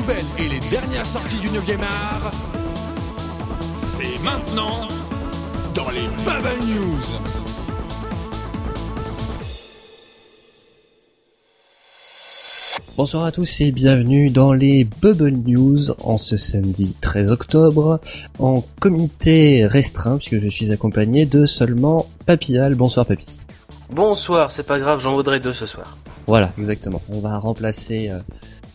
nouvelles et les dernières sorties du 9e art, c'est maintenant dans les Bubble News. Bonsoir à tous et bienvenue dans les Bubble News en ce samedi 13 octobre en comité restreint puisque je suis accompagné de seulement Papillal. Bonsoir Papy. Bonsoir, c'est pas grave, j'en voudrais deux ce soir. Voilà, exactement. On va remplacer euh,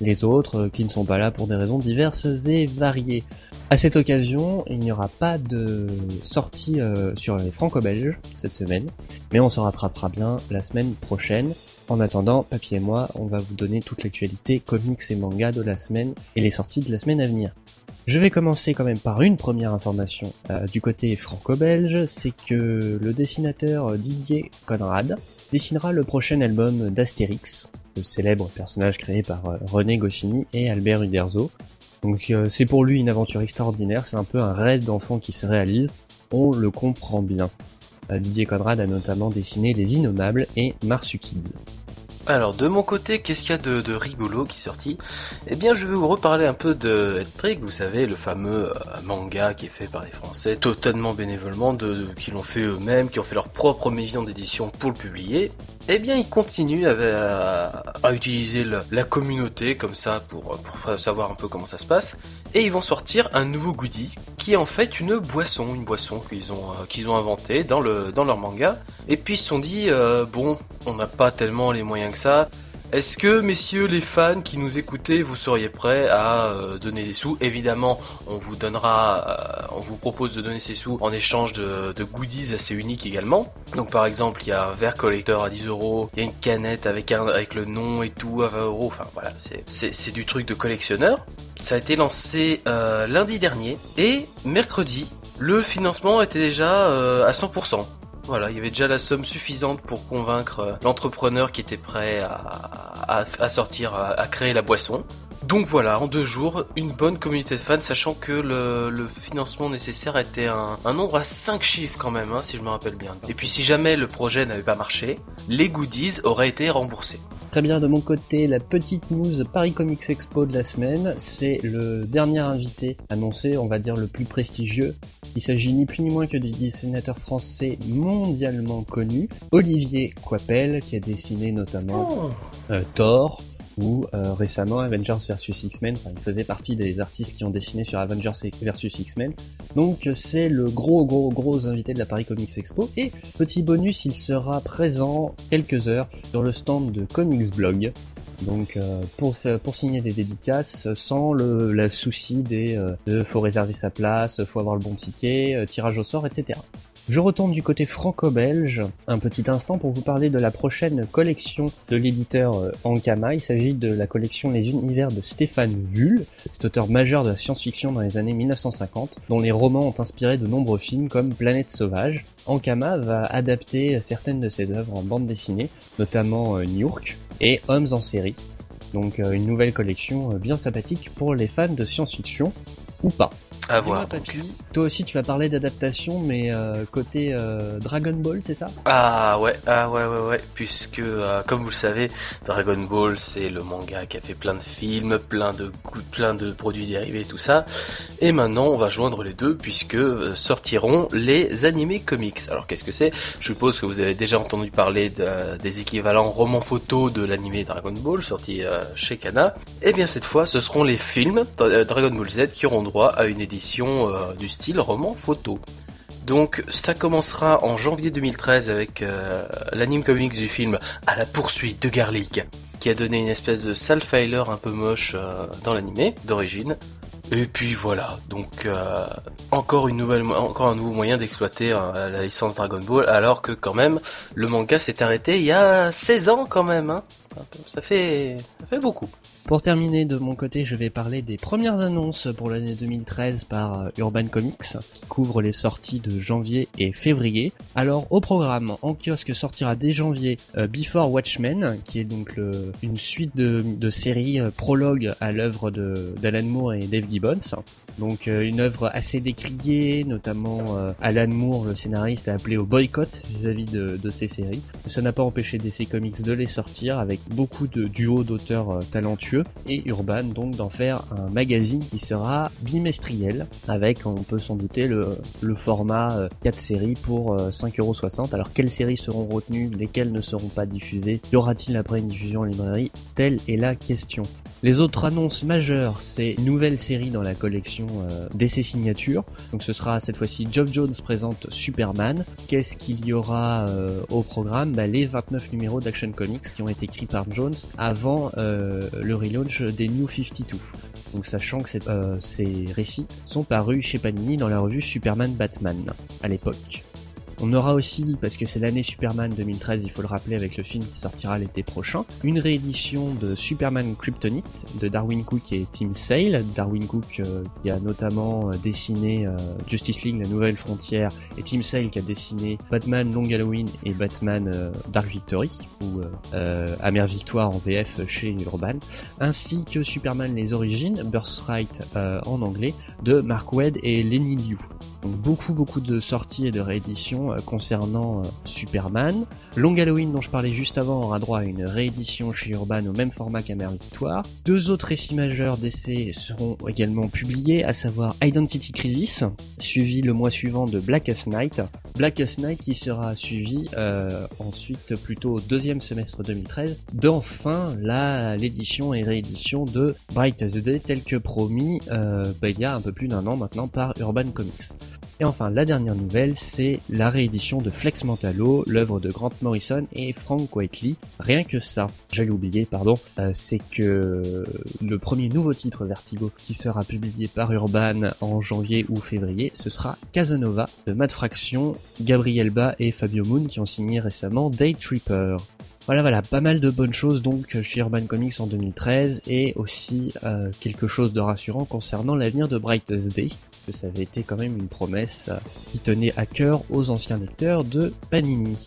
les autres euh, qui ne sont pas là pour des raisons diverses et variées. À cette occasion, il n'y aura pas de sortie euh, sur les franco-belges cette semaine, mais on se rattrapera bien la semaine prochaine. En attendant, Papy et moi, on va vous donner toute l'actualité comics et manga de la semaine et les sorties de la semaine à venir. Je vais commencer quand même par une première information euh, du côté franco-belge, c'est que le dessinateur Didier Conrad dessinera le prochain album d'Astérix, le célèbre personnage créé par euh, René Goscinny et Albert Uderzo. Donc euh, c'est pour lui une aventure extraordinaire, c'est un peu un rêve d'enfant qui se réalise, on le comprend bien. Euh, Didier Conrad a notamment dessiné Les Innommables et Marsu Kids. Alors de mon côté, qu'est-ce qu'il y a de, rigolo qui est sorti? Eh bien je vais vous reparler un peu de Trick, vous savez, le fameux euh, manga qui est fait par les Français, totalement bénévolement, qui l'ont fait eux-mêmes, qui ont fait leur propre maison d'édition pour le publier. Eh bien ils continuent à, utiliser la communauté comme ça pour, pour savoir un peu comment ça se passe. Et ils vont sortir un nouveau goodie qui est en fait une boisson, une boisson qu'ils ont, euh, inventée dans leur manga. Et puis ils se sont dit, euh, bon, on n'a pas tellement les moyens que ça. Est-ce que, messieurs les fans qui nous écoutez, vous seriez prêts à euh, donner des sous? Évidemment, on vous donnera, euh, on vous propose de donner ces sous en échange de, goodies assez uniques également. Donc par exemple, il y a un verre collector à 10 euros, il y a une canette avec, un, avec le nom et tout à 20 euros. Enfin voilà, c'est- du truc de collectionneur. Ça a été lancé euh, lundi dernier et mercredi, le financement était déjà à 100%. Voilà, il y avait déjà la somme suffisante pour convaincre euh, l'entrepreneur qui était prêt à, sortir, à, créer la boisson. Donc voilà, en deux jours, une bonne communauté de fans, sachant que le, financement nécessaire était un, nombre à 5 chiffres quand même, hein, si je me rappelle bien. Et puis si jamais le projet n'avait pas marché, les goodies auraient été remboursés. Très bien, de mon côté, la petite news Paris Comics Expo de la semaine, c'est le dernier invité annoncé, on va dire le plus prestigieux. Il s'agit ni plus ni moins que du dessinateur français mondialement connu, Olivier Coipel, qui a dessiné notamment euh, Thor ou euh, récemment Avengers vs X-Men. Enfin, il faisait partie des artistes qui ont dessiné sur Avengers vs X-Men. Donc c'est le gros gros gros invité de la Paris Comics Expo. Et petit bonus, il sera présent quelques heures sur le stand de Comics Blog. Donc euh, pour pour signer des dédicaces sans le souci des euh, de faut réserver sa place, faut avoir le bon ticket, euh, tirage au sort, etc. Je retourne du côté franco-belge un petit instant pour vous parler de la prochaine collection de l'éditeur euh, Ankama. Il s'agit de la collection Les Univers de Stéphane Vull, cet auteur majeur de la science-fiction dans les années 1950, dont les romans ont inspiré de nombreux films comme Planète Sauvage. Ankama va adapter certaines de ses œuvres en bande dessinée, notamment euh, New York et Hommes en série. Donc euh, une nouvelle collection bien sympathique pour les fans de science-fiction, ou pas. À voir. Papy, toi aussi tu vas parler d'adaptation, mais euh, côté euh, Dragon Ball, c'est ça? Ah ouais, ah ouais, ouais, ouais, puisque euh, comme vous le savez, Dragon Ball c'est le manga qui a fait plein de films, plein de goûts- plein de produits dérivés, tout ça. Et maintenant, on va joindre les deux puisque euh, sortiront les animés comics. Alors qu'est-ce que c'est? Je suppose que vous avez déjà entendu parler de- des équivalents romans photo de l'animé Dragon Ball sorti euh, chez Kana. Et bien cette fois, ce seront les films euh, Dragon Ball Z qui auront droit à une édition du style roman photo. Donc ça commencera en janvier 2013 avec l'anime comics du film À la poursuite de Garlic, qui a donné une espèce de sale un peu moche dans l'animé d'origine. Et puis voilà, donc euh, encore une nouvelle, encore un nouveau moyen d'exploiter euh, la licence Dragon Ball, alors que quand même le manga s'est arrêté il y a 16 ans quand même. Hein. Ça fait, ça fait beaucoup. Pour terminer de mon côté, je vais parler des premières annonces pour l'année 2013 par euh, Urban Comics, qui couvre les sorties de janvier et février. Alors au programme, en kiosque sortira dès janvier euh, Before Watchmen, qui est donc une suite de, séries euh, prologues à l'œuvre d'Alan Moore et Dave Gibbons. Donc euh, une œuvre assez décriée, notamment euh, Alan Moore, le scénariste, a appelé au boycott vis-à-vis de, ces séries. Ça n'a pas empêché DC Comics de les sortir avec beaucoup de duos d'auteurs euh, talentueux et Urban donc d'en faire un magazine qui sera bimestriel avec, on peut s'en douter, le, le format 4 séries pour 5,60€. Alors quelles séries seront retenues, lesquelles ne seront pas diffusées? Y aura-t-il après une diffusion en librairie? Telle est la question. Les autres annonces majeures, c'est nouvelle série dans la collection euh, DC Signatures. Donc ce sera cette fois-ci Geoff Jones présente Superman. Qu'est-ce qu'il y aura euh, au programme? Bah, Les 29 numéros d'Action Comics qui ont été écrits par Jones avant euh, le relaunch des New 52. Donc sachant que ces récits sont parus chez Panini dans la revue Superman Batman à l'époque. On aura aussi, parce que c'est l'année Superman 2013, il faut le rappeler avec le film qui sortira l'été prochain, une réédition de Superman Kryptonite de Darwin Cook et Tim Sale. Darwin Cook euh, qui a notamment euh, dessiné euh, Justice League, La Nouvelle Frontière, et Tim Sale qui a dessiné Batman Long Halloween et Batman Dark Victory, ou Amère Victoire en VF chez Urban, ainsi que Superman Les Origines, Birthright en anglais, de Mark Wade et Lenny Liu. Donc beaucoup beaucoup de sorties et de rééditions euh, concernant euh, Superman. Long Halloween dont je parlais juste avant aura droit à une réédition chez Urban au même format qu'Amer Victoire. Deux autres récits majeurs d'essais seront également publiés, à savoir Identity Crisis, suivi le mois suivant de Blackest Night. Blackest Night qui sera suivi euh, ensuite plutôt au deuxième semestre 2013 d'enfin l'édition et réédition de Brightest Day tel que promis bah, il y a un peu plus d'un an maintenant par Urban Comics. Et enfin, la dernière nouvelle, c'est la réédition de Flex Mentalo, l'œuvre de Grant Morrison et Frank Whiteley. Rien que ça, j'allais oublier, pardon, euh, c'est que le premier nouveau titre Vertigo qui sera publié par Urban en janvier ou février, ce sera Casanova de Mad Fraction, Gabriel Ba et Fabio Moon qui ont signé récemment Day Tripper. Voilà, voilà, pas mal de bonnes choses donc chez Urban Comics en 2013 et aussi euh, quelque chose de rassurant concernant l'avenir de Brightest Day que ça avait été quand même une promesse euh, qui tenait à cœur aux anciens lecteurs de Panini.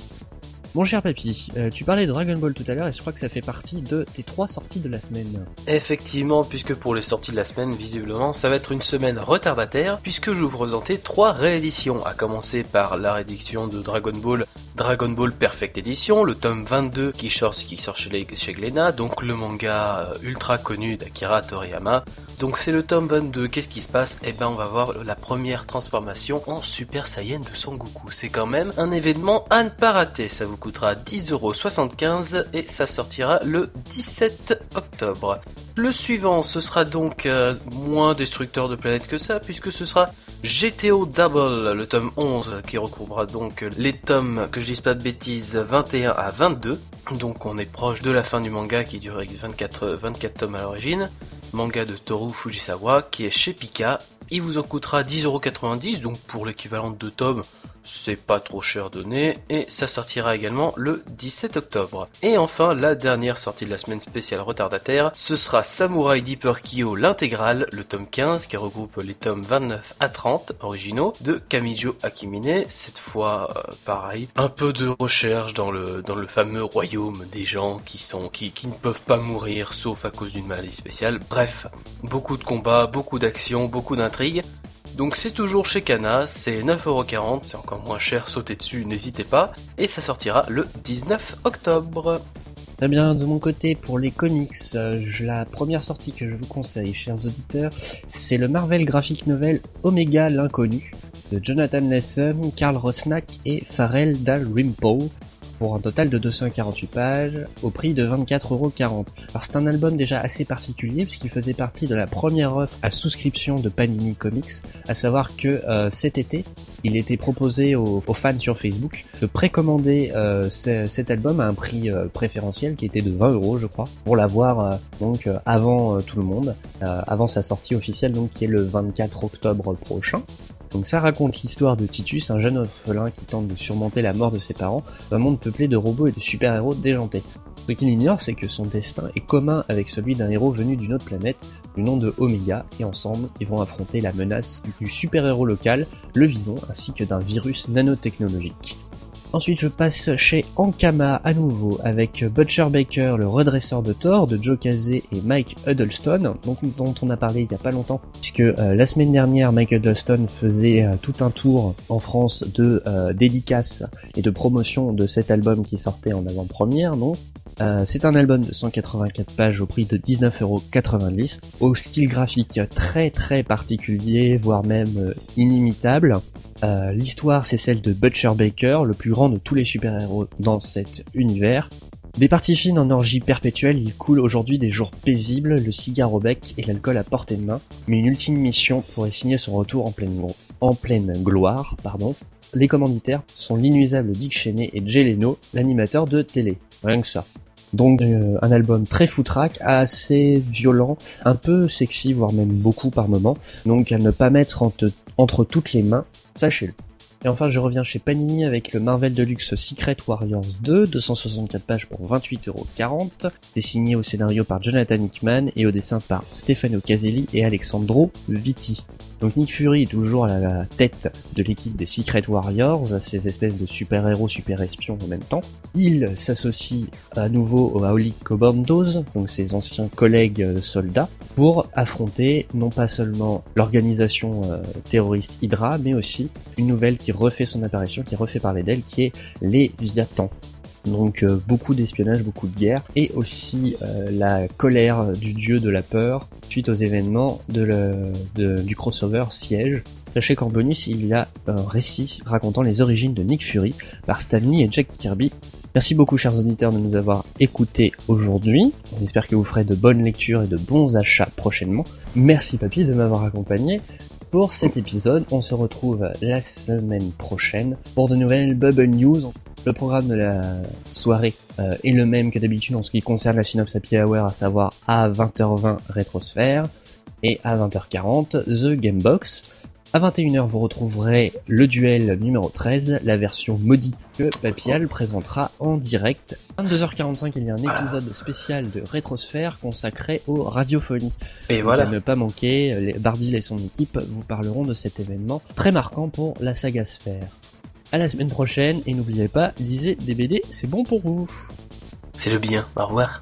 Mon cher Papy, euh, tu parlais de Dragon Ball tout à l'heure et je crois que ça fait partie de tes trois sorties de la semaine. Effectivement, puisque pour les sorties de la semaine, visiblement, ça va être une semaine retardataire, puisque je vais vous présenter trois rééditions, à commencer par la réédition de Dragon Ball Dragon Ball Perfect Edition, le tome 22 qui sort, qui sort chez, chez donc le manga euh, ultra connu d'Akira Toriyama. Donc c'est le tome 22, qu'est-ce qui se passe? Eh ben on va voir la première transformation en Super Saiyan de Son Goku. C'est quand même un événement à ne pas rater, ça vous coûtera 10,75€ et ça sortira le 17 octobre. Le suivant, ce sera donc euh, moins destructeur de planète que ça, puisque ce sera GTO Double, le tome 11, qui recouvrira donc les tomes, que je dise pas de bêtises, 21 à 22. Donc on est proche de la fin du manga qui dure 24, 24 tomes à l'origine. Manga de Toru Fujisawa, qui est chez Pika. Il vous en coûtera 10,90€, donc pour l'équivalent de 2 tomes, c'est pas trop cher donné, et ça sortira également le 17 octobre. Et enfin, la dernière sortie de la semaine spéciale retardataire, ce sera Samurai Deeper Kyo l'intégrale, le tome 15 qui regroupe les tomes 29 à 30 originaux de Kamijo Akimine, cette fois euh, pareil, un peu de recherche dans le, dans fameux royaume des gens qui sont ne peuvent pas mourir sauf à cause d'une maladie spéciale. Bref, beaucoup de combats, beaucoup d'actions, beaucoup d'intrigues. Donc c'est toujours chez Kana, c'est 9,40€, c'est encore moins cher, sautez dessus, n'hésitez pas, et ça sortira le 19 octobre. Très bien, de mon côté, pour les comics, euh, la première sortie que je vous conseille, chers auditeurs, c'est le Marvel Graphic Novel Omega l'inconnu de Jonathan Lesson, Karl Rosnack et Pharrell Dalrymple pour un total de 248 pages au prix de 24,40€. Alors c'est un album déjà assez particulier puisqu'il faisait partie de la première offre à souscription de Panini Comics, à savoir que euh, cet été, il était proposé aux, fans sur Facebook de précommander euh, cet album à un prix euh, préférentiel qui était de 20 euros je crois, pour l'avoir donc avant tout le monde, avant sa sortie officielle donc qui est le 24 octobre prochain. Donc ça raconte l'histoire de Titus, un jeune orphelin qui tente de surmonter la mort de ses parents dans un monde peuplé de robots et de super-héros déjantés. Ce qu'il ignore, c'est que son destin est commun avec celui d'un héros venu d'une autre planète, du nom de Omega, et ensemble, ils vont affronter la menace du super-héros local, le Vison, ainsi que d'un virus nanotechnologique. Ensuite, je passe chez Ankama à nouveau avec Butcher Baker, le redresseur de Thor, de Joe Casey et Mike Huddleston, dont on a parlé il y a pas longtemps, puisque euh, la semaine dernière, Mike Huddleston faisait euh, tout un tour en France de euh, dédicaces et de promotion de cet album qui sortait en avant-première, donc c'est un album de 184 pages au prix de 19,90€, au style graphique très très particulier, voire même inimitable. Euh, l'histoire, c'est celle de Butcher Baker, le plus grand de tous les super-héros dans cet univers. Des parties fines en orgie perpétuelle, il coule aujourd'hui des jours paisibles, le cigare au bec et l'alcool à portée de main, mais une ultime mission pourrait signer son retour en pleine, gloire. Les commanditaires sont l'inusable Dick Cheney et Jay l'animateur de télé. Rien que ça. Donc euh, un album très foutraque, assez violent, un peu sexy, voire même beaucoup par moment. Donc à ne pas mettre entre toutes les mains, sachez-le. Et enfin, je reviens chez Panini avec le Marvel Deluxe Secret Warriors 2, 264 pages pour 28,40€, dessiné au scénario par Jonathan Hickman et au dessin par Stefano Caselli et Alexandro Vitti. Donc Nick Fury est toujours à la tête de l'équipe des Secret Warriors, ces espèces de super-héros, super-espions en même temps. Il s'associe à nouveau aux Auli Commandos, donc ses anciens collègues euh, soldats, pour affronter non pas seulement l'organisation euh, terroriste Hydra, mais aussi une nouvelle qui refait son apparition, qui refait parler d'elle, qui est les Viatans. Donc euh, beaucoup d'espionnage, beaucoup de guerre, et aussi euh, la colère du dieu de la peur suite aux événements de du crossover Siège. Sachez qu'en bonus, il y a un récit racontant les origines de Nick Fury par Stanley et Jack Kirby. Merci beaucoup chers auditeurs de nous avoir écoutés aujourd'hui. On espère que vous ferez de bonnes lectures et de bons achats prochainement. Merci papy de m'avoir accompagné pour cet épisode. On se retrouve la semaine prochaine pour de nouvelles Bubble News. Le programme de la soirée euh, est le même que d'habitude en ce qui concerne la Synops Happy Hour, à savoir à 20h20 Rétrosphère et à 20h40 The Gamebox. À 21h, vous retrouverez le duel numéro 13, la version maudite que Papial présentera en direct. 22h45, il y a un épisode spécial de Rétrosphère consacré aux radiophonies. Et voilà. À ne pas manquer, Bardil et son équipe vous parleront de cet événement très marquant pour la saga Sphère. À la semaine prochaine et n'oubliez pas, lisez des BD, c'est bon pour vous. C'est le bien. Au revoir.